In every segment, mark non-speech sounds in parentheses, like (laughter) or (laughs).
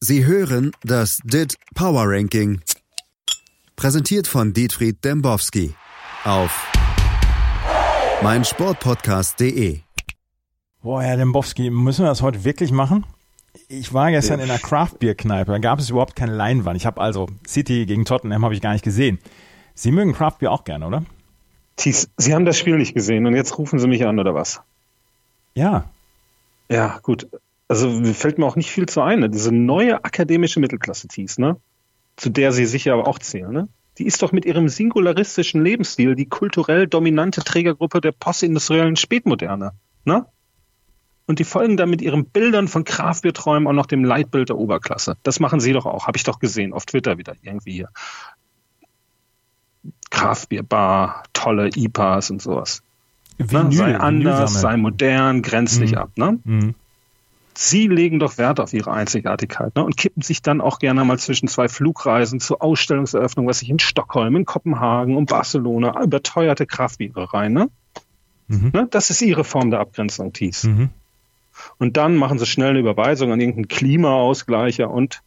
Sie hören das DIT Power Ranking. Präsentiert von Dietfried Dembowski auf meinsportpodcast.de. Boah, Herr Dembowski, müssen wir das heute wirklich machen? Ich war gestern in einer Craft-Bier-Kneipe, da gab es überhaupt keine Leinwand. Ich habe also City gegen Tottenham habe ich gar nicht gesehen. Sie mögen Craft-Bier auch gerne, oder? Thies, Sie haben das Spiel nicht gesehen und jetzt rufen Sie mich an, oder was? Ja. Ja, gut. Also fällt mir auch nicht viel zu ein. Ne? Diese neue akademische Mittelklasse, Thies, ne? zu der Sie sicher aber auch zählen, ne? die ist doch mit ihrem singularistischen Lebensstil die kulturell dominante Trägergruppe der postindustriellen Spätmoderne. Ne? Und die folgen dann mit ihren Bildern von Kraftbierträumen auch noch dem Leitbild der Oberklasse. Das machen sie doch auch, habe ich doch gesehen, auf Twitter wieder irgendwie hier. Kraftbierbar, tolle IPAs und sowas. Vinyl, ne? Sei anders, sei modern, grenz Mhm. ab. Ne? Mhm. Sie legen doch Wert auf ihre Einzigartigkeit ne? und kippen sich dann auch gerne mal zwischen zwei Flugreisen zur Ausstellungseröffnung, was ich in Stockholm, in Kopenhagen und Barcelona überteuerte Kraftbiere rein. Ne? Mhm. Ne? Das ist ihre Form der Abgrenzung, Thies. Mhm. Und dann machen sie schnell eine Überweisung an irgendeinen Klimaausgleicher und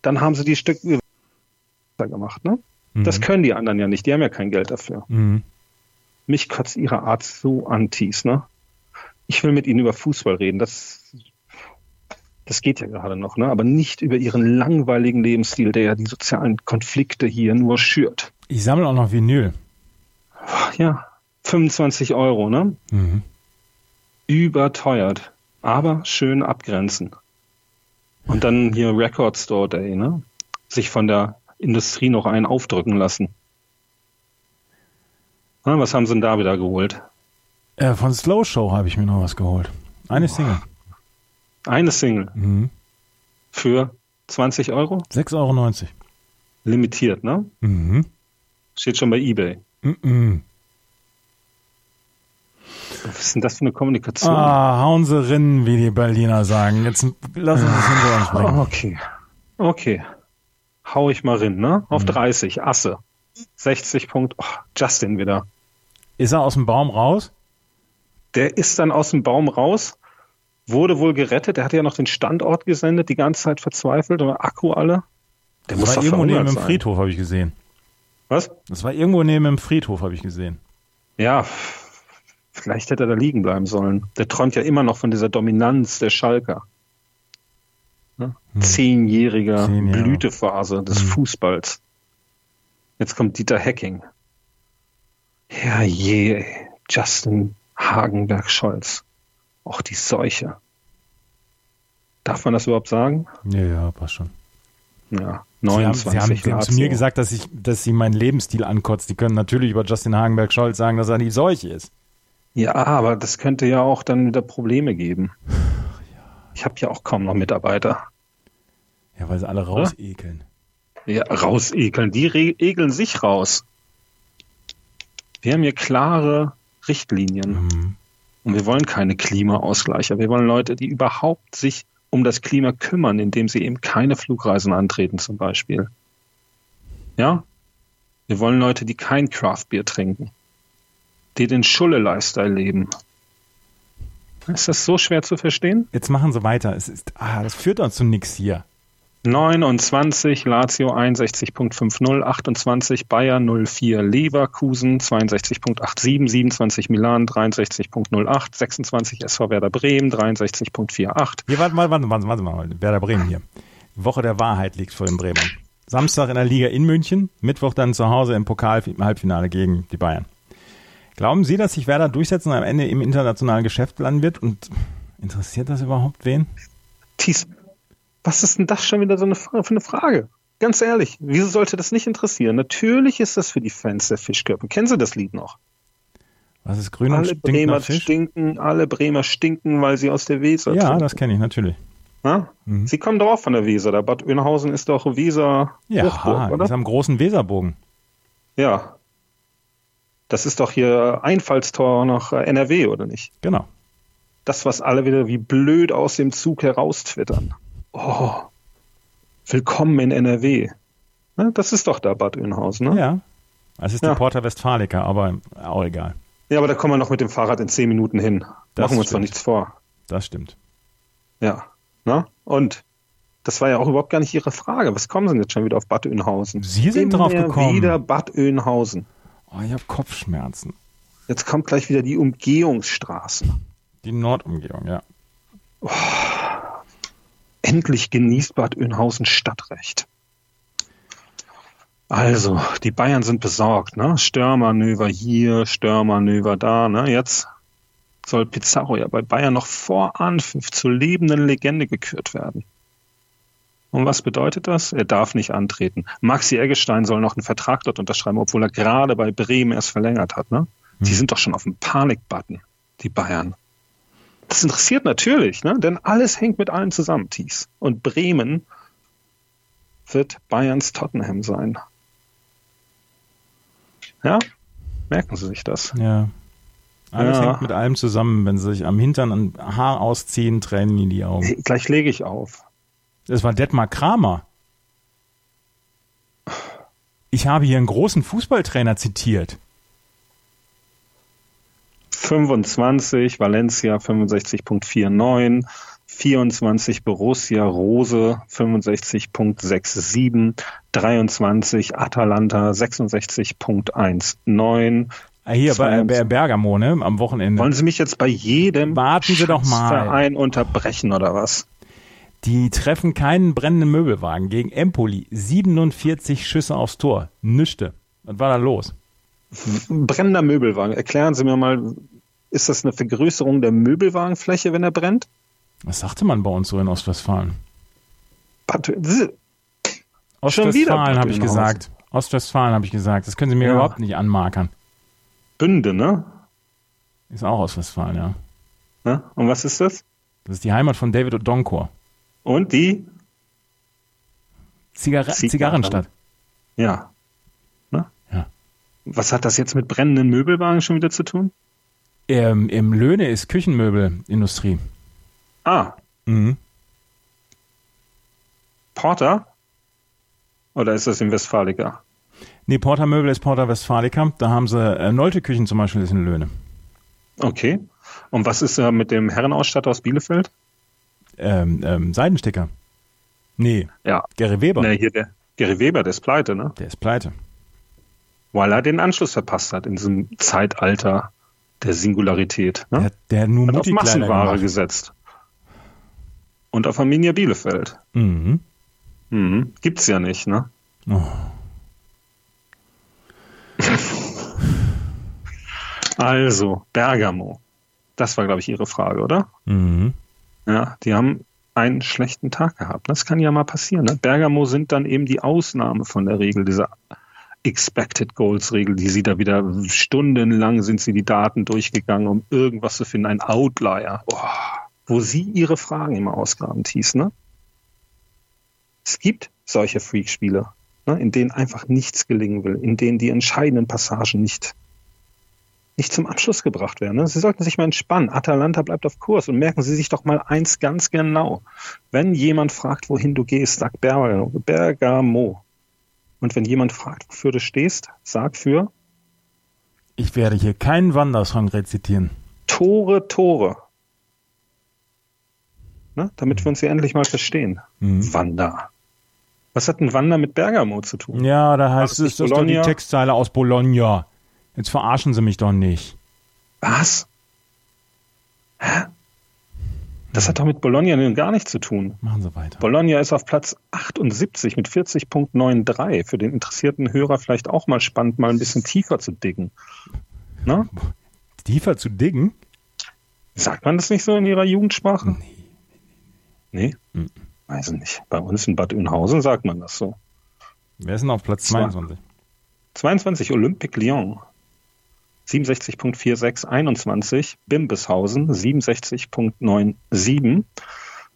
dann haben sie die Stück gemacht. Ne? Das Mhm. können die anderen ja nicht, die haben ja kein Geld dafür. Mhm. Mich kotzt ihre Art so an, Thies. Ne? Ich will mit ihnen über Fußball reden, das, das geht ja gerade noch, ne? aber nicht über ihren langweiligen Lebensstil, der ja die sozialen Konflikte hier nur schürt. Ich sammle auch noch Vinyl. Ja, 25 Euro, ne? Mhm. überteuert, aber schön abgrenzen. Und dann hier Record Store Day, ne? Sich von der Industrie noch einen aufdrücken lassen. Na, was haben sie denn da wieder geholt? Äh, von Slow Show habe ich mir noch was geholt. Eine Single. Eine Single Mhm. für 20 Euro? 6,90 Euro. Limitiert, ne? Mhm. Steht schon bei Ebay. Mhm. Was ist denn das für eine Kommunikation? Ah, hauen sie rinnen, wie die Berliner sagen. Jetzt lassen wir es hinter uns bringen. okay. Okay. Hau ich mal rein, ne? Auf Mhm. 30, Asse. 60 Punkt. Oh, Justin wieder. Ist er aus dem Baum raus? Der ist dann aus dem Baum raus, wurde wohl gerettet. Der hatte ja noch den Standort gesendet, die ganze Zeit verzweifelt, oder Akku alle. Der Das war doch irgendwo neben dem. Friedhof, habe ich gesehen. Was? Das war irgendwo neben dem Friedhof, habe ich gesehen. Ja, vielleicht hätte er da liegen bleiben sollen. Der träumt ja immer noch von dieser Dominanz der Schalker. Ne? Zehnjähriger Hm. Zehn Jahre. Blütephase des Hm. Fußballs. Jetzt kommt Dieter Hecking. Ja je. Justin Hagenberg-Scholz. Auch die Seuche. Darf man das überhaupt sagen? Ja, ja, passt schon. Ja, Sie haben, 29 Sie haben, Sie haben zu mir gesagt, dass, ich, dass Sie meinen Lebensstil ankotzt. Die können natürlich über Justin Hagenberg-Scholz sagen, dass er die Seuche ist. Ja, aber das könnte ja auch dann wieder Probleme geben. Ich habe ja auch kaum noch Mitarbeiter. Ja, weil sie alle rausekeln. Ja, rausekeln. Die ekeln sich raus. Wir haben hier klare Richtlinien Mhm. Und wir wollen keine Klimaausgleicher. Wir wollen Leute, die überhaupt sich um das Klima kümmern, indem sie eben keine Flugreisen antreten zum Beispiel. Ja? Wir wollen Leute, die kein Craftbier trinken, die den Schulle-Lifestyle leben. Ist das so schwer zu verstehen? Jetzt machen Sie weiter. Es ist, ah, das führt uns zu nix hier. 29, Lazio 61.50, 28, Bayern 04, Leverkusen 62.87, 27 Milan 63.08, 26 SV Werder Bremen 63.48. Hier, warte mal, warte, warte, warte mal. Werder Bremen hier. Woche der Wahrheit liegt vor den Bremern. Samstag in der Liga in München, Mittwoch dann zu Hause im Pokal im Halbfinale gegen die Bayern. Glauben Sie, dass sich Werder durchsetzen und am Ende im internationalen Geschäft landen wird? Und interessiert das überhaupt wen? Thies, was ist denn das schon wieder so eine, für eine Frage? Ganz ehrlich, wieso sollte das nicht interessieren? Natürlich ist das für die Fans der Fischkörper. Kennen Sie das Lied noch? Was ist grün und alle stinkt Bremer Fisch? stinken, alle Bremer stinken, weil sie aus der Weser Ja, trinken. das kenne ich natürlich. Mhm. Sie kommen doch auch von der Weser. Der Bad Oeynhausen ist doch Weser Ja, Hochburg, oder? ist am großen Weserbogen. Ja. Das ist doch hier Einfallstor nach äh, NRW, oder nicht? Genau. Das, was alle wieder wie blöd aus dem Zug heraustwittern. Oh, willkommen in NRW. Ne, das ist doch da Bad Oeynhausen, ne? Ja. Es ist Ja. die Porta Westfalica, aber auch egal. Ja, aber da kommen wir noch mit dem Fahrrad in zehn Minuten hin. Das Machen wir uns doch nichts vor. Das stimmt. Ja. Na? Und Das war ja auch überhaupt gar nicht Ihre Frage. Was kommen Sie denn jetzt schon wieder auf Bad Oeynhausen? Sie sind Immer drauf gekommen. wieder Bad Oeynhausen. Oh, ich habe Kopfschmerzen. Jetzt kommt gleich wieder die Umgehungsstraßen. Die Nordumgehung, ja. Endlich genießt Bad Oeynhausen Stadtrecht. Also, die Bayern sind besorgt, ne? Störmanöver hier, Störmanöver da, ne? Jetzt soll Pizarro ja bei Bayern noch vor Anpfiff zur lebenden Legende gekürt werden. Und was bedeutet das? Er darf nicht antreten. Maxi Eggestein soll noch einen Vertrag dort unterschreiben, obwohl er gerade bei Bremen erst verlängert hat, ne? Die sind doch schon auf dem Panikbutton, die Bayern. Das interessiert natürlich, ne? denn alles hängt mit allem zusammen, Thies. Und Bremen wird Bayerns Tottenham sein. Ja, merken Sie sich das. Ja. Alles Ja. hängt mit allem zusammen. Wenn sie sich am Hintern ein Haar ausziehen, tränen ihnen die Augen. Gleich lege ich auf. Das war Detmar Kramer. Ich habe hier einen großen Fußballtrainer zitiert. 25 Valencia 65.49, 24 Borussia Rose 65.67, 23 Atalanta 66.19. Ah, Hier bei, 22. bei Bergamo, ne? Am Wochenende. Wollen Sie mich jetzt bei jedem Warten Sie doch mal. Verein unterbrechen oder was? Die treffen keinen brennenden Möbelwagen gegen Empoli. 47 Schüsse aufs Tor. Nüchte. Was war da los? Brennender Möbelwagen. Erklären Sie mir mal, ist das eine Vergrößerung der Möbelwagenfläche, wenn er brennt? Was sagte man bei uns so in Ostwestfalen? Ostwestfalen habe ich gesagt. Ostwestfalen habe ich gesagt. Das können Sie mir Ja. überhaupt nicht anmarkern. Bünde, ne? Ist auch Ostwestfalen, ja. ne? Und was ist das? Das ist die Heimat von David Odonkor. Und die? Zigar Zigarren. Zigarrenstadt. Ja. Was hat das jetzt mit brennenden Möbelwagen schon wieder zu tun? Ähm, Im Löhne ist Küchenmöbelindustrie. Ah, Mhm. Porter? Oder ist das in Westfalica? Nee, Porter Möbel ist Porter Westfalica. Da haben sie äh, Nolte Küchen zum Beispiel ist in Löhne. Okay. Und was ist äh, mit dem Herrenausstatter aus Bielefeld? Ähm, ähm, Seidensticker. Nee, Ja. Gary Weber. Ne, hier der Gary Weber, der ist pleite, ne? Der ist pleite. Weil er den Anschluss verpasst hat in diesem Zeitalter der Singularität. Ne? Der, der nur hat auf Massenware gesetzt. Und auf Arminia Bielefeld. Mhm. Mhm. Gibt's ja nicht, ne? Oh. (laughs) Also, Bergamo. Das war, glaube ich, Ihre Frage, oder? Mhm. Ja, die haben einen schlechten Tag gehabt. Das kann ja mal passieren. Ne? Bergamo sind dann eben die Ausnahme von der Regel, dieser Expected Goals Regel, die sie da wieder stundenlang sind sie die Daten durchgegangen, um irgendwas zu finden, ein Outlier, oh, wo sie ihre Fragen immer ausgraben, Thies, ne? Es gibt solche Freak-Spiele, ne, in denen einfach nichts gelingen will, in denen die entscheidenden Passagen nicht nicht zum Abschluss gebracht werden. Ne? Sie sollten sich mal entspannen. Atalanta bleibt auf Kurs und merken Sie sich doch mal eins ganz genau. Wenn jemand fragt, wohin du gehst, sag Bergamo. Und wenn jemand fragt, wofür du stehst, sag für Ich werde hier keinen Wandersong rezitieren. Tore, Tore. Ne? Damit wir uns hier endlich mal verstehen. Mhm. Wander. Was hat ein Wander mit Bergamo zu tun? Ja, da heißt es, das ist doch die Bologna? Textzeile aus Bologna. Jetzt verarschen Sie mich doch nicht. Was? Hä? Das hat doch mit Bologna nun gar nichts zu tun. Machen Sie weiter. Bologna ist auf Platz 78 mit 40.93. Für den interessierten Hörer vielleicht auch mal spannend, mal ein bisschen tiefer zu dicken. Ne? Tiefer zu diggen? Sagt man das nicht so in Ihrer Jugendsprache? Nee. Nee? Mhm. Weiß ich nicht. Bei uns in Bad Oeynhausen sagt man das so. Wer ist denn auf Platz Zwei. 22? 22 Olympique Lyon. 67.46, 21 Bimbishausen 67.97,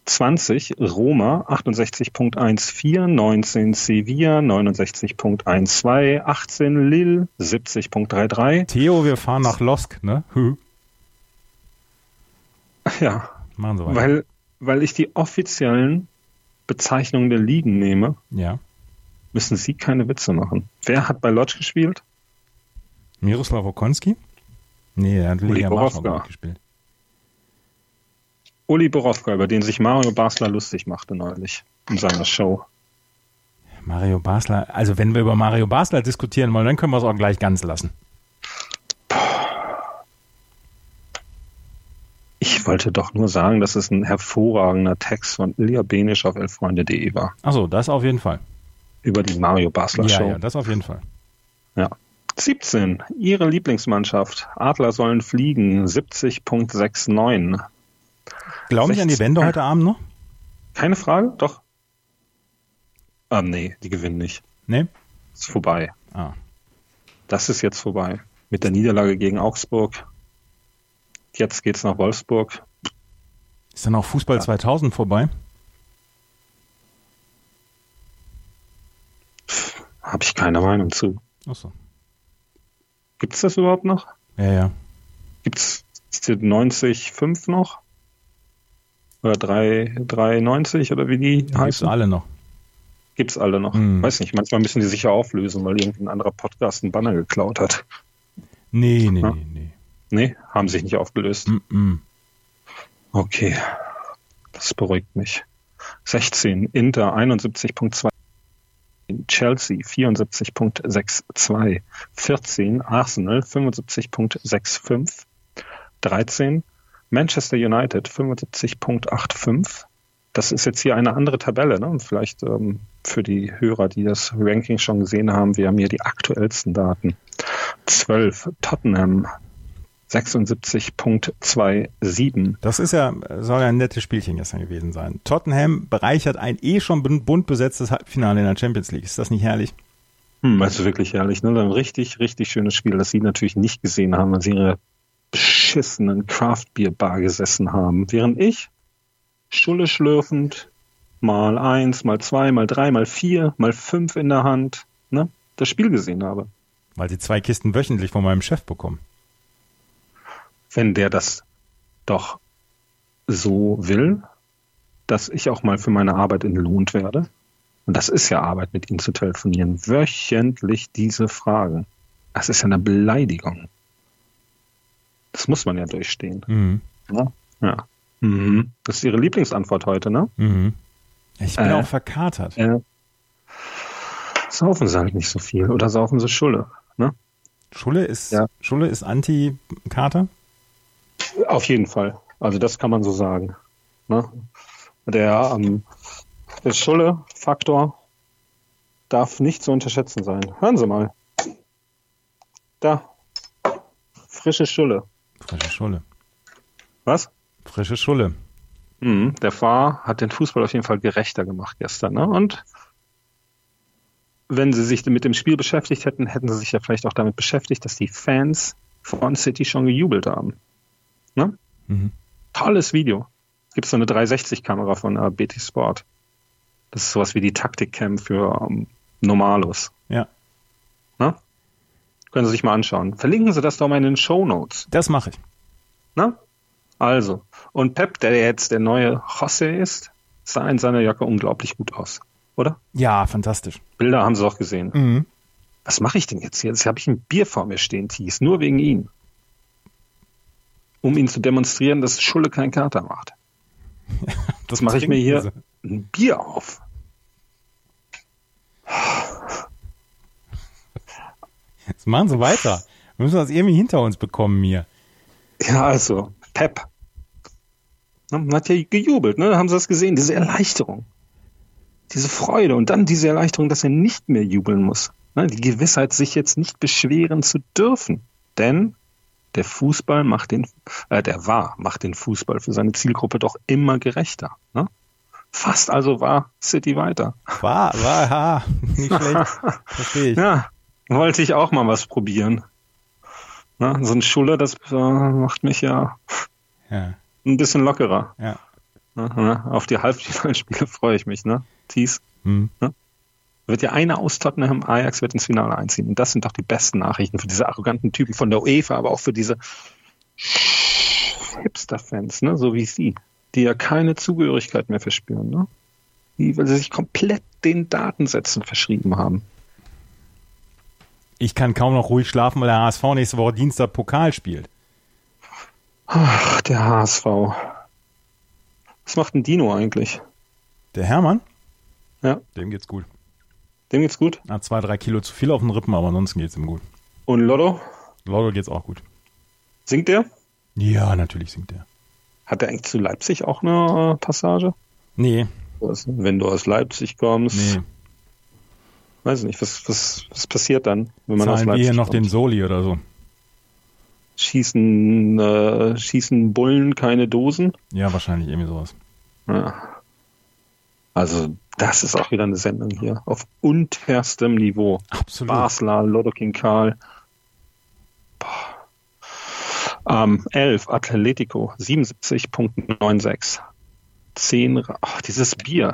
20 Roma 68.14, 19 Sevilla 69.12, 18 Lille 70.33. Theo, wir fahren nach Losk, ne? Ja, Machen Sie weil, weil ich die offiziellen Bezeichnungen der Ligen nehme, ja. müssen Sie keine Witze machen. Wer hat bei Lodz gespielt? Miroslav Okonski? Nee, er hat Liga Borowka. Warschau gespielt. Uli Borowka, über den sich Mario Basler lustig machte neulich in seiner Show. Mario Basler, also wenn wir über Mario Basler diskutieren wollen, dann können wir es auch gleich ganz lassen. Ich wollte doch nur sagen, dass es ein hervorragender Text von Ilja Benisch auf elfreunde.de war. Achso, das auf jeden Fall. Über die Mario Basler Ja, Show. ja, das auf jeden Fall. Ja. 17. Ihre Lieblingsmannschaft. Adler sollen fliegen. 70.69. Glauben Sie an die 16. Wende heute Abend noch? Keine Frage? Doch. Ah, nee, die gewinnen nicht. Nee? Ist vorbei. Ah. Das ist jetzt vorbei. Mit der Niederlage gegen Augsburg. Jetzt geht's nach Wolfsburg. Ist dann auch Fußball 2000 vorbei? Habe ich keine Meinung zu. Achso. Gibt's das überhaupt noch? Ja, ja. Gibt's die 90,5 noch? Oder 3, 390 oder wie die Heißt heißen? alle noch. Gibt's alle noch. Hm. Weiß nicht, manchmal müssen die sich ja auflösen, weil irgendein anderer Podcast einen Banner geklaut hat. Nee, nee, Ja. nee, nee. Nee, haben sich nicht aufgelöst. Mm -mm. Okay, das beruhigt mich. 16, Inter 71.2, Chelsea 74.62, 14, Arsenal 75.65, 13, Manchester United 75.85. Das ist jetzt hier eine andere Tabelle, ne? Vielleicht ähm, für die Hörer, die das Ranking schon gesehen haben, wir haben hier die aktuellsten Daten. 12, Tottenham 76.27. Das ist ja, soll ja ein nettes Spielchen gestern gewesen sein. Tottenham bereichert ein eh schon bunt besetztes Halbfinale in der Champions League. Ist das nicht herrlich? Hm, also wirklich herrlich, ne? Ein richtig, richtig schönes Spiel, das Sie natürlich nicht gesehen haben, weil Sie in Ihrer beschissenen Craft-Bier-Bar gesessen haben. Während ich Schulle schlürfend mal eins, mal zwei, mal drei, mal vier, mal fünf in der Hand, ne? Das Spiel gesehen habe. Weil sie zwei Kisten wöchentlich von meinem Chef bekommen. Wenn der das doch so will, dass ich auch mal für meine Arbeit entlohnt werde, und das ist ja Arbeit, mit ihm zu telefonieren, wöchentlich diese Fragen. Das ist ja eine Beleidigung. Das muss man ja durchstehen. Mhm. Ja. ja. Mhm. Das ist Ihre Lieblingsantwort heute, ne? Mhm. Ich bin Äh. auch verkatert. Äh, saufen Sie halt nicht so viel oder saufen Sie Schulle. Ne? Schulle ist, Ja. Schulle ist Anti-Kater? Auf jeden Fall. Also das kann man so sagen. Ne? Der, ähm, der Schulle-Faktor darf nicht zu unterschätzen sein. Hören Sie mal. Da. Frische Schulle. Frische Schulle. Was? Frische Schulle. Mhm. Der Fahr hat den Fußball auf jeden Fall gerechter gemacht gestern. Ne? Und wenn sie sich mit dem Spiel beschäftigt hätten, hätten sie sich ja vielleicht auch damit beschäftigt, dass die Fans von City schon gejubelt haben. Ne? Mhm. Tolles Video. Gibt so eine 360-Kamera von äh, BT Sport. Das ist sowas wie die Taktikcam für ähm, Normalos. Ja, Ne? Können Sie sich mal anschauen. Verlinken Sie das doch mal in den Show Notes. das mache ich. Ne? Also, und Pep, der jetzt der neue José ist, sah in seiner Jacke unglaublich gut aus. Oder? Ja, fantastisch. Bilder haben Sie auch gesehen. Mhm. Was mache ich denn jetzt hier? Jetzt habe ich ein Bier vor mir stehen, Thies, nur wegen ihn. Um ihn zu demonstrieren, dass Schulle keinen Kater macht. (laughs) Das mache ich mir hier ein Bier auf. Jetzt machen Sie weiter. Wir müssen das irgendwie hinter uns bekommen hier. Ja, also, Pep. Man hat ja gejubelt, ne? Haben Sie das gesehen? Diese Erleichterung. Diese Freude und dann diese Erleichterung, dass er nicht mehr jubeln muss. Ne? Die Gewissheit, sich jetzt nicht beschweren zu dürfen. Denn der Fußball macht den, äh, der war, macht den Fußball für seine Zielgruppe doch immer gerechter. Ne? Fast also war City weiter. War, war, ha, nicht schlecht. (laughs) Verstehe ich. Ja, wollte ich auch mal was probieren. Na, so ein Schulle, das äh, macht mich ja Ja, ein bisschen lockerer. ja. Ne? Ne? Auf die Halbfinalspiele (laughs) freue ich mich, ne? Thies. Hm. Wird ja einer aus Tottenham, Ajax wird ins Finale einziehen. Und das sind doch die besten Nachrichten für diese arroganten Typen von der UEFA, aber auch für diese Hipster-Fans, ne? so wie Sie, die ja keine Zugehörigkeit mehr verspüren, ne? Die, weil sie sich komplett den Datensätzen verschrieben haben. Ich kann kaum noch ruhig schlafen, weil der HSV nächste Woche Dienstag Pokal spielt. Ach, der HSV. Was macht ein Dino eigentlich? Der Hermann? Ja. Dem geht's gut. Dem geht's gut. Hat zwei, drei Kilo zu viel auf den Rippen, aber ansonsten geht's ihm gut. Und Lotto? Lotto geht's auch gut. Singt der? Ja, natürlich singt der. Hat er eigentlich zu Leipzig auch eine äh, Passage? Nee, wenn du aus Leipzig kommst. nee. Weiß nicht, was, was, was passiert dann, wenn man aus Zahlen wir Leipzig hier noch kommt? den Soli oder so. Schießen, äh, schießen Bullen keine Dosen? Ja, wahrscheinlich irgendwie sowas. Ja. Also, das ist auch wieder eine Sendung hier. Auf unterstem Niveau. Absolut. Basler, Lodokin Karl. Ähm, 11, Atletico, 77.96. 10, ach, dieses Bier.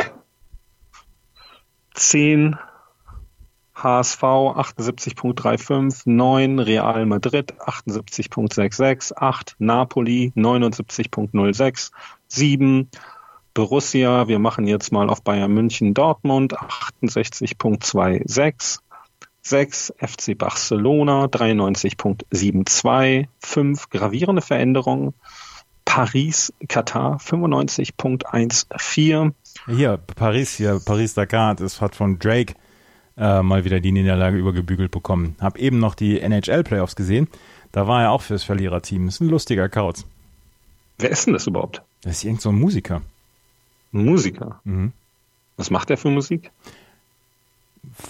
10, HSV 78.35, 9 Real Madrid 78.66, 8 Napoli 79.06, 7 Borussia, wir machen jetzt mal auf Bayern München Dortmund 68.26, 6 FC Barcelona 93.72, 5 gravierende Veränderungen, Paris Katar 95.14, Hier, Paris, hier, Paris-Dakar, das hat von Drake äh, mal wieder die Niederlage übergebügelt bekommen. Hab eben noch die NHL-Playoffs gesehen. Da war er auch fürs Verliererteam. Ist ein lustiger Kauz. wer ist denn das überhaupt? Das ist irgend so ein Musiker. Musiker. Mhm. Was macht der für Musik?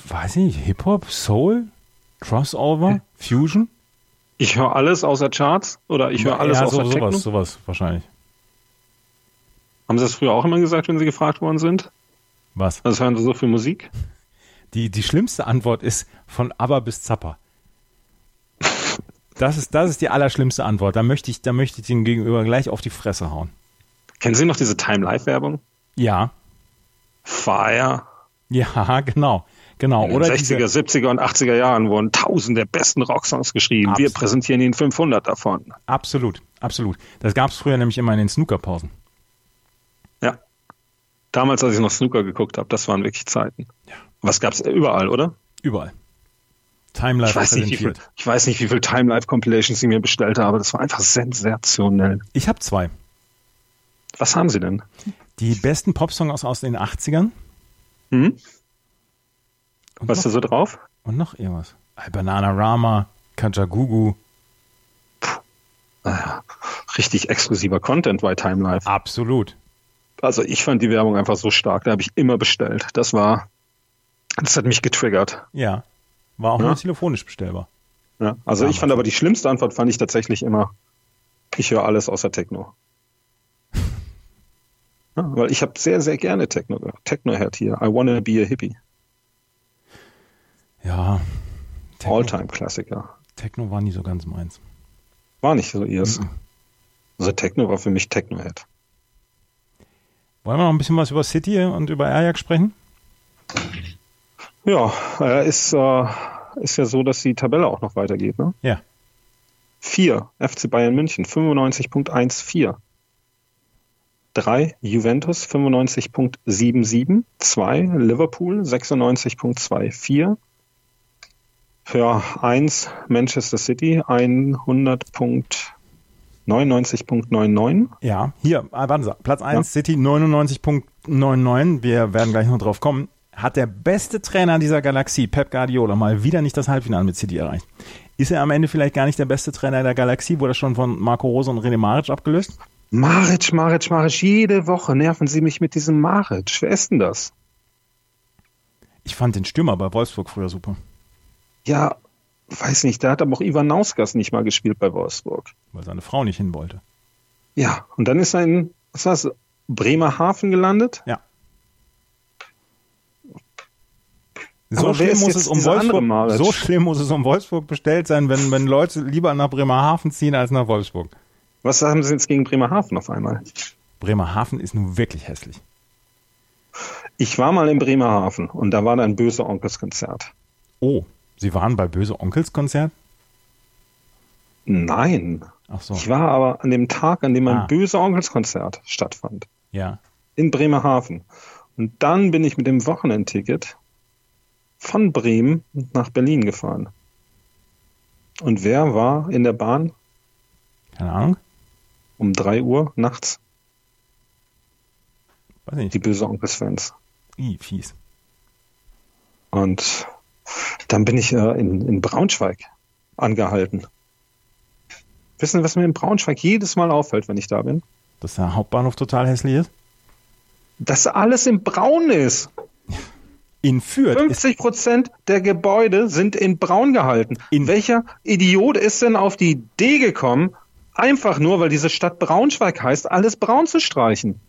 Weiß ich nicht, Hip-Hop, Soul, Crossover, Fusion? Ich höre alles außer Charts oder ich höre alles ja, außer so, Techno. sowas, sowas wahrscheinlich. Haben Sie das früher auch immer gesagt, wenn Sie gefragt worden sind? Was? Was hören Sie so für Musik? Die, die schlimmste Antwort ist von Aber bis Zappa. Das ist, das ist die allerschlimmste Antwort. Da möchte ich, da möchte ich den Gegenüber gleich auf die Fresse hauen. Kennen Sie noch diese Time Life Werbung? Ja, Fire. ja, (laughs) genau, genau. In den Oder 60er, diese, 70er und 80er Jahren wurden tausend der besten Rocksongs geschrieben. Wir Absolut. präsentieren Ihnen 500 davon. absolut, absolut. Das gab es früher nämlich immer in den Snookerpausen. Ja. Damals, als ich noch Snooker geguckt habe, das waren wirklich Zeiten. Was gab's überall, oder? Überall. Time Ich Life weiß, nicht, wie viel, ich weiß nicht, wie viel Time Life Compilations Sie mir bestellt haben, aber das war einfach sensationell. Ich habe zwei. Was haben Sie denn? Die besten Popsongs aus den 80ern. Hm? Und Was ist da noch, so drauf? und noch irgendwas. Banana Rama, Kajagugu. Richtig exklusiver Content bei Time Life. Absolut. Also ich fand die Werbung einfach so stark, da habe ich immer bestellt. Das war, das hat mich getriggert. Ja. War auch Ja. nur telefonisch bestellbar. Ja, also ich fand aber die schlimmste Antwort fand ich tatsächlich immer, ich höre alles außer Techno. Weil ich habe sehr, sehr gerne Techno gehört. Techno-Head hier. I wanna be a hippie. Ja. Techno, All-Time-Klassiker. Techno war nie so ganz meins. War nicht so ihrs. Mhm. Also Techno war für mich Techno-Head. Wollen wir noch ein bisschen was über City und über Ajax sprechen? Ja, ist, äh, ist ja so, dass die Tabelle auch noch weitergeht. Ne? Ja. 4, FC Bayern München, 95.14. 3, Juventus, 95.77. 2, Liverpool, 96.24. Ja, 1, Manchester City, 100.99.99. Ja, hier, warten Sie, Platz 1, City 99.99, wir werden gleich noch drauf kommen, hat der beste Trainer dieser Galaxie, Pep Guardiola, mal wieder nicht das Halbfinale mit City erreicht. Ist er am Ende vielleicht gar nicht der beste Trainer der Galaxie? Wurde er schon von Marco Rose und René Maric abgelöst? Maric, Maric, Maric, jede Woche nerven Sie mich mit diesem Maric. Wer ist denn das? Ich fand den Stürmer bei Wolfsburg früher super, Ja, weiß nicht, da hat aber auch Ivan Nauskas nicht mal gespielt bei Wolfsburg. weil seine Frau nicht hin wollte. Ja, und dann ist er in, was war's, Bremerhaven gelandet? Ja. So schlimm, muss es um Wolfsburg, so schlimm muss es um Wolfsburg bestellt sein, wenn, wenn Leute lieber nach Bremerhaven ziehen als nach Wolfsburg. Was haben Sie jetzt gegen Bremerhaven auf einmal? Bremerhaven ist nun wirklich hässlich. Ich war mal in Bremerhaven und da war da ein böse Onkelskonzert. Oh, Sie waren bei Böse Onkels Konzert? Nein. Ach so, Ich war aber an dem Tag, an dem ein Ah. böse Onkelskonzert stattfand. ja. In Bremerhaven. Und dann bin ich mit dem Wochenendticket von Bremen nach Berlin gefahren. Und wer war in der Bahn Keine Ahnung. Um drei Uhr nachts? Weiß nicht. die böse Onkels-Fans. Ih, fies. Und dann bin ich äh, in, in Braunschweig angehalten. Wissen Sie, was mir in Braunschweig jedes Mal auffällt, wenn ich da bin? Dass der Hauptbahnhof total hässlich ist. Dass alles in Braun ist. In Fürth ist 50 Prozent der Gebäude sind in Braun gehalten. In- Welcher Idiot ist denn auf die Idee gekommen, einfach nur, weil diese Stadt Braunschweig heißt, alles braun zu streichen?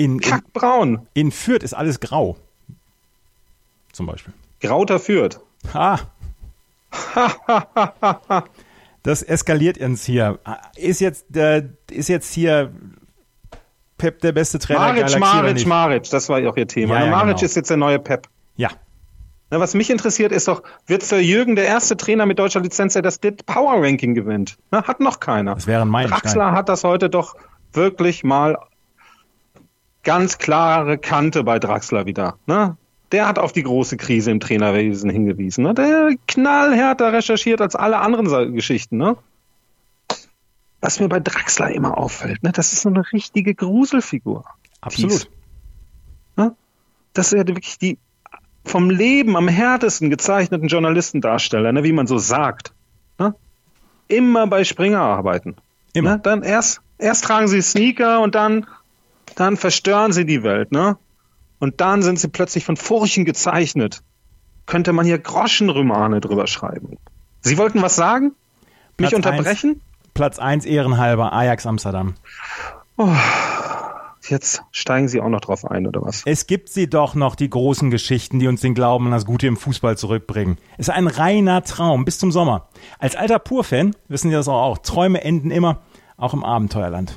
in, in, Kackbraun. in Fürth ist alles grau. Zum Beispiel. Grauter führt. Ha! (laughs) das eskaliert uns hier. Ist jetzt, äh, ist jetzt hier Pep der beste Trainer der Maric, Galaxie Maric? Maric, das war ja auch ihr Thema. Ja, ja, Maric genau. ist jetzt der neue Pep. Ja, Na, was mich interessiert, ist doch, wird Sir Jürgen der erste Trainer mit deutscher Lizenz, der das DIT Power Ranking gewinnt? Na, hat noch keiner. das wäre ein Meilenstein. Draxler hat das heute doch wirklich mal ganz klare Kante bei Draxler wieder. Ne? Der hat auf die große Krise im Trainerwesen hingewiesen. Ne? Der knallhärter recherchiert als alle anderen Geschichten. Ne? Was mir bei Draxler immer auffällt, ne? das ist so eine richtige Gruselfigur. Absolut. Ne? Das ist ja wirklich die vom Leben am härtesten gezeichneten Journalistendarsteller, ne? wie man so sagt. Ne? Immer bei Springer arbeiten. Immer. Ne? Dann erst, erst tragen sie Sneaker und dann, dann verstören sie die Welt. Ne? Und dann sind sie plötzlich von Furchen gezeichnet. Könnte man hier Groschenromane drüber schreiben. Sie wollten was sagen? Mich Platz unterbrechen? Platz 1 ehrenhalber Ajax Amsterdam. Jetzt steigen Sie auch noch drauf ein, oder was? Es gibt sie doch noch, die großen Geschichten, die uns den Glauben an das Gute im Fußball zurückbringen. Es ist ein reiner Traum bis zum Sommer. Als alter Pur-Fan wissen Sie das auch, auch. Träume enden immer, auch im Abenteuerland.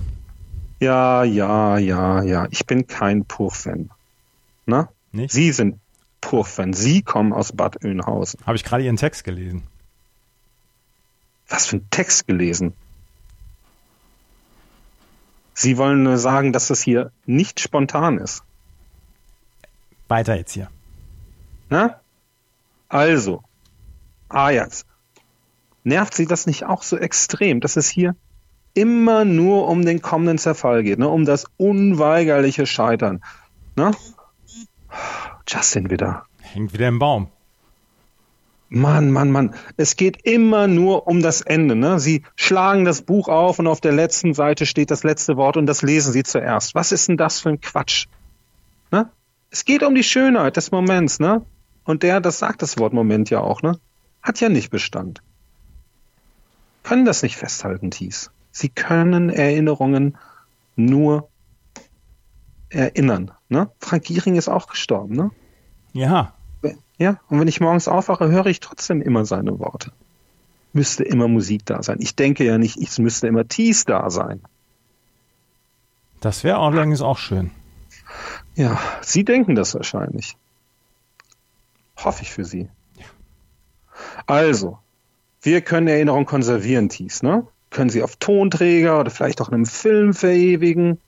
Ja, ja, ja, ja. Ich bin kein Pur-Fan. Ne? Nicht? Sie sind Pur-Fan. Sie kommen aus Bad Oeynhausen. Habe ich gerade Ihren Text gelesen. Was für ein Text gelesen. Sie wollen nur sagen, dass das hier nicht spontan ist. Weiter jetzt hier. Ne? Also, Ajax. Nervt Sie das nicht auch so extrem, dass es hier immer nur um den kommenden Zerfall geht, ne? um das unweigerliche Scheitern? Ne? Justin wieder. Hängt wieder im Baum. Mann, Mann, Mann. Es geht immer nur um das Ende. Ne? Sie schlagen das Buch auf und auf der letzten Seite steht das letzte Wort und das lesen Sie zuerst. Was ist denn das für ein Quatsch? Ne? Es geht um die Schönheit des Moments, ne? Und der, das sagt das Wort Moment ja auch, ne? Hat ja nicht Bestand. Können das nicht festhalten, Thies. Sie können Erinnerungen nur erinnern, ne? Frank Giering ist auch gestorben, ne? Ja, Ja, und wenn ich morgens aufwache, höre ich trotzdem immer seine Worte. Müsste immer Musik da sein. Ich denke ja nicht, es müsste immer Tees da sein. das wäre allerdings auch schön. Ja, Sie denken das wahrscheinlich. Hoffe ich für Sie. Also, wir können Erinnerungen konservieren, Tees, ne? Können sie auf Tonträger oder vielleicht auch in einem Film verewigen.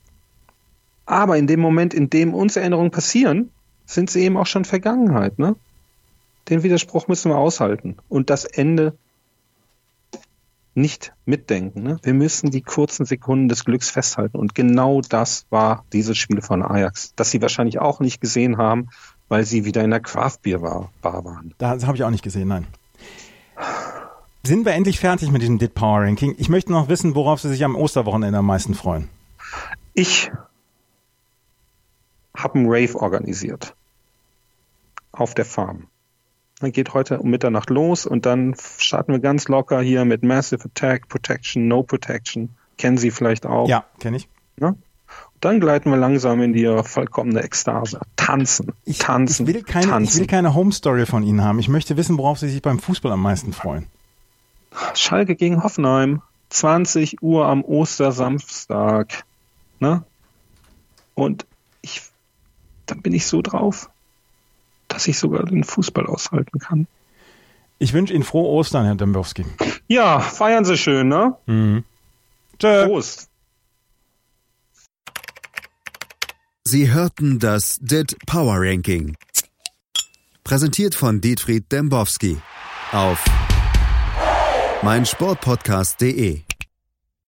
Aber in dem Moment, in dem uns Erinnerungen passieren, sind sie eben auch schon Vergangenheit, ne? Den Widerspruch müssen wir aushalten und das Ende nicht mitdenken. Ne? Wir müssen die kurzen Sekunden des Glücks festhalten. Und genau das war dieses Spiel von Ajax, das sie wahrscheinlich auch nicht gesehen haben, weil sie wieder in der Craft Beer Bar Bar waren. Das habe ich auch nicht gesehen, nein. Sind wir endlich fertig mit diesem Dit Power Ranking? Ich möchte noch wissen, worauf Sie sich am Osterwochenende am meisten freuen. Ich habe einen Rave organisiert auf der Farm. Dann geht heute um Mitternacht los und dann starten wir ganz locker hier mit Massive Attack, Protection, No Protection. Kennen Sie vielleicht auch. Ja, kenne ich. Ne? Dann gleiten wir langsam in die vollkommene Ekstase. Tanzen, Ich, tanzen, ich, will keine, ich tanzen. will keine Home Story von Ihnen haben. Ich möchte wissen, worauf Sie sich beim Fußball am meisten freuen. Schalke gegen Hoffenheim, 20 Uhr am Ostersamstag. Ne? Und ich, dann bin ich so drauf, dass ich sogar den Fußball aushalten kann. Ich wünsche Ihnen frohe Ostern, Herr Dembowski. Ja, feiern Sie schön, ne? Mhm. Tschö. Prost. Sie hörten das DIT Power Ranking. Präsentiert von Dietfried Dembowski auf meinsportpodcast.de.